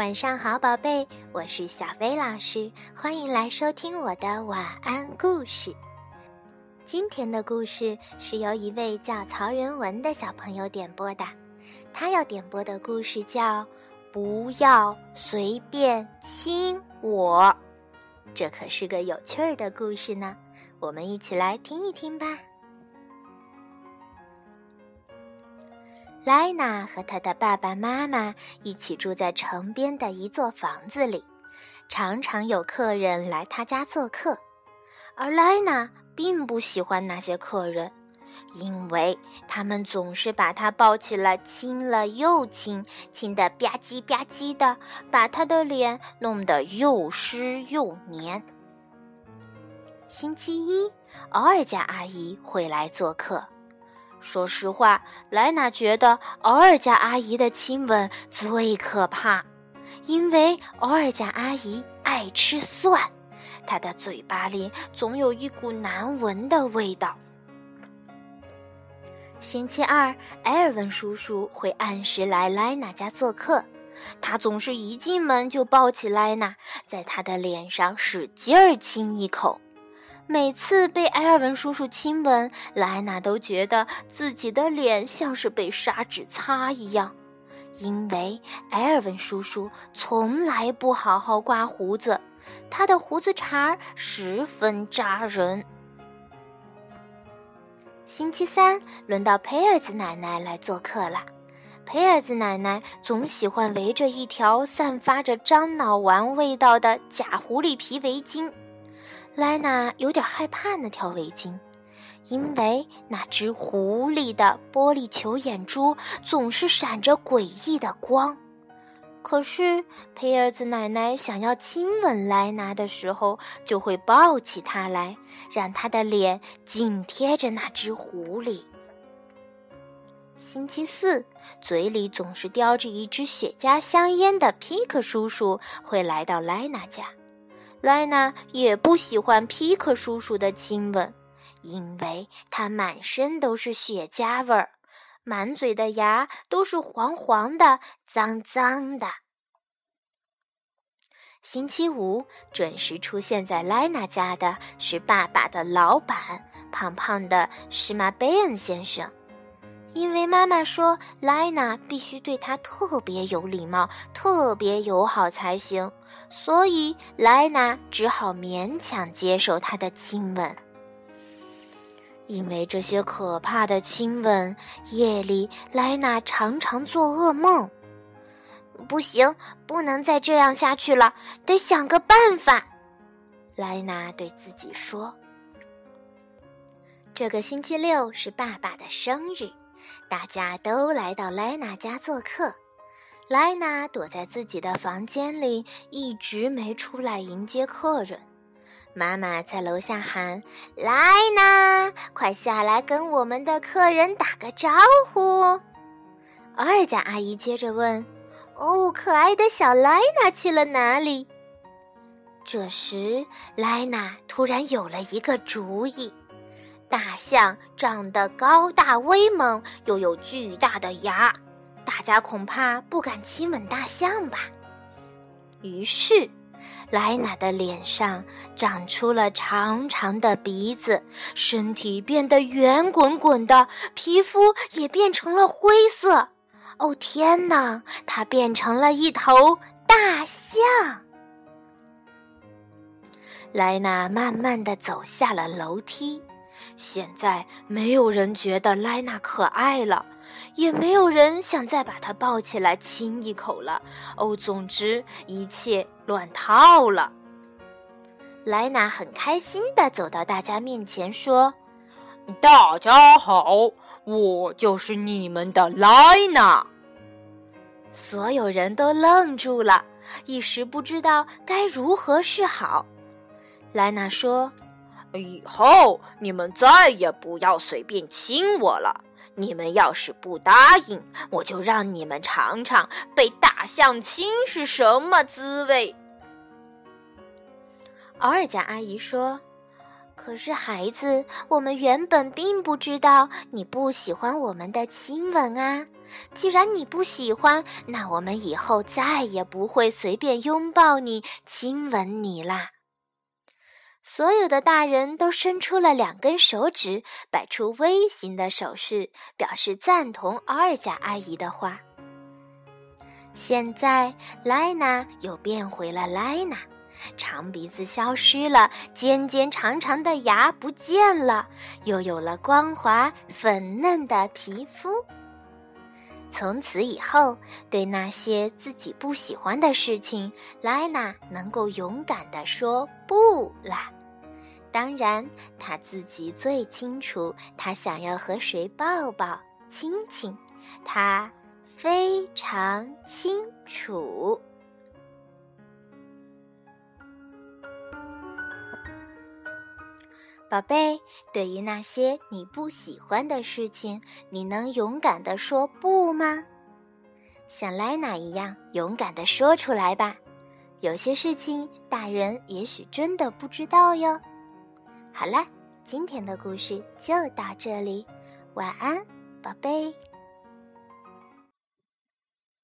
晚上好，宝贝，我是小飞老师，欢迎来收听我的晚安故事。今天的故事是由一位叫曹仁文的小朋友点播的，他要点播的故事叫《不要随便亲我》，这可是个有趣儿的故事呢，我们一起来听一听吧。莱娜和她的爸爸妈妈一起住在城边的一座房子里，常常有客人来她家做客，而莱娜并不喜欢那些客人，因为他们总是把她抱起来亲了又亲，亲得吧唧吧唧的，把她的脸弄得又湿又黏。星期一，偶尔家阿姨会来做客。说实话，莱娜觉得偶尔家阿姨的亲吻最可怕，因为偶尔家阿姨爱吃蒜，她的嘴巴里总有一股难闻的味道。星期二，埃尔文叔叔会按时来莱娜家做客，他总是一进门就抱起莱娜，在她的脸上使劲儿亲一口。每次被埃尔文叔叔亲吻，莱娜都觉得自己的脸像是被砂纸擦一样，因为埃尔文叔叔从来不好好刮胡子，他的胡子茬十分扎人。星期三轮到佩尔兹奶奶来做客了，佩尔兹奶奶总喜欢围着一条散发着樟脑丸味道的假狐狸皮围巾。莱娜有点害怕那条围巾，因为那只狐狸的玻璃球眼珠总是闪着诡异的光。可是佩尔兹奶奶想要亲吻莱娜的时候，就会抱起她来，让她的脸紧贴着那只狐狸。星期四，嘴里总是叼着一支雪茄香烟的皮克叔叔会来到莱娜家。莱娜也不喜欢皮克叔叔的亲吻，因为他满身都是雪茄味儿，满嘴的牙都是黄黄的、脏脏的。星期五准时出现在莱娜家的是爸爸的老板，胖胖的施马贝恩先生。因为妈妈说莱娜必须对他特别有礼貌、特别友好才行，所以莱娜只好勉强接受他的亲吻。因为这些可怕的亲吻，夜里莱娜常常做噩梦。不行，不能再这样下去了，得想个办法。莱娜对自己说：“这个星期六是爸爸的生日。”大家都来到莱娜家做客，莱娜躲在自己的房间里，一直没出来迎接客人。妈妈在楼下喊：“莱娜，快下来跟我们的客人打个招呼。”二家阿姨接着问：“哦，可爱的小莱娜去了哪里？”这时，莱娜突然有了一个主意。大象长得高大威猛，又有巨大的牙，大家恐怕不敢亲吻大象吧。于是，莱娜的脸上长出了长长的鼻子，身体变得圆滚滚的，皮肤也变成了灰色。哦天哪，它变成了一头大象！莱娜慢慢的走下了楼梯。现在没有人觉得莱娜可爱了，也没有人想再把他抱起来亲一口了。哦，总之一切乱套了。莱娜很开心地走到大家面前，说：“大家好，我就是你们的莱娜。”所有人都愣住了，一时不知道该如何是好。莱娜说。以后你们再也不要随便亲我了。你们要是不答应，我就让你们尝尝被大象亲是什么滋味。奥尔加阿姨说：“可是孩子，我们原本并不知道你不喜欢我们的亲吻啊。既然你不喜欢，那我们以后再也不会随便拥抱你、亲吻你啦。”所有的大人都伸出了两根手指，摆出微型的手势，表示赞同阿尔贾阿姨的话。现在，莱娜又变回了莱娜，长鼻子消失了，尖尖长长的牙不见了，又有了光滑粉嫩的皮肤。从此以后，对那些自己不喜欢的事情，莱娜能够勇敢地说不啦。当然，她自己最清楚，她想要和谁抱抱、亲亲，她非常清楚。宝贝，对于那些你不喜欢的事情，你能勇敢的说不吗？像莱娜一样勇敢的说出来吧。有些事情，大人也许真的不知道哟。好了，今天的故事就到这里，晚安，宝贝。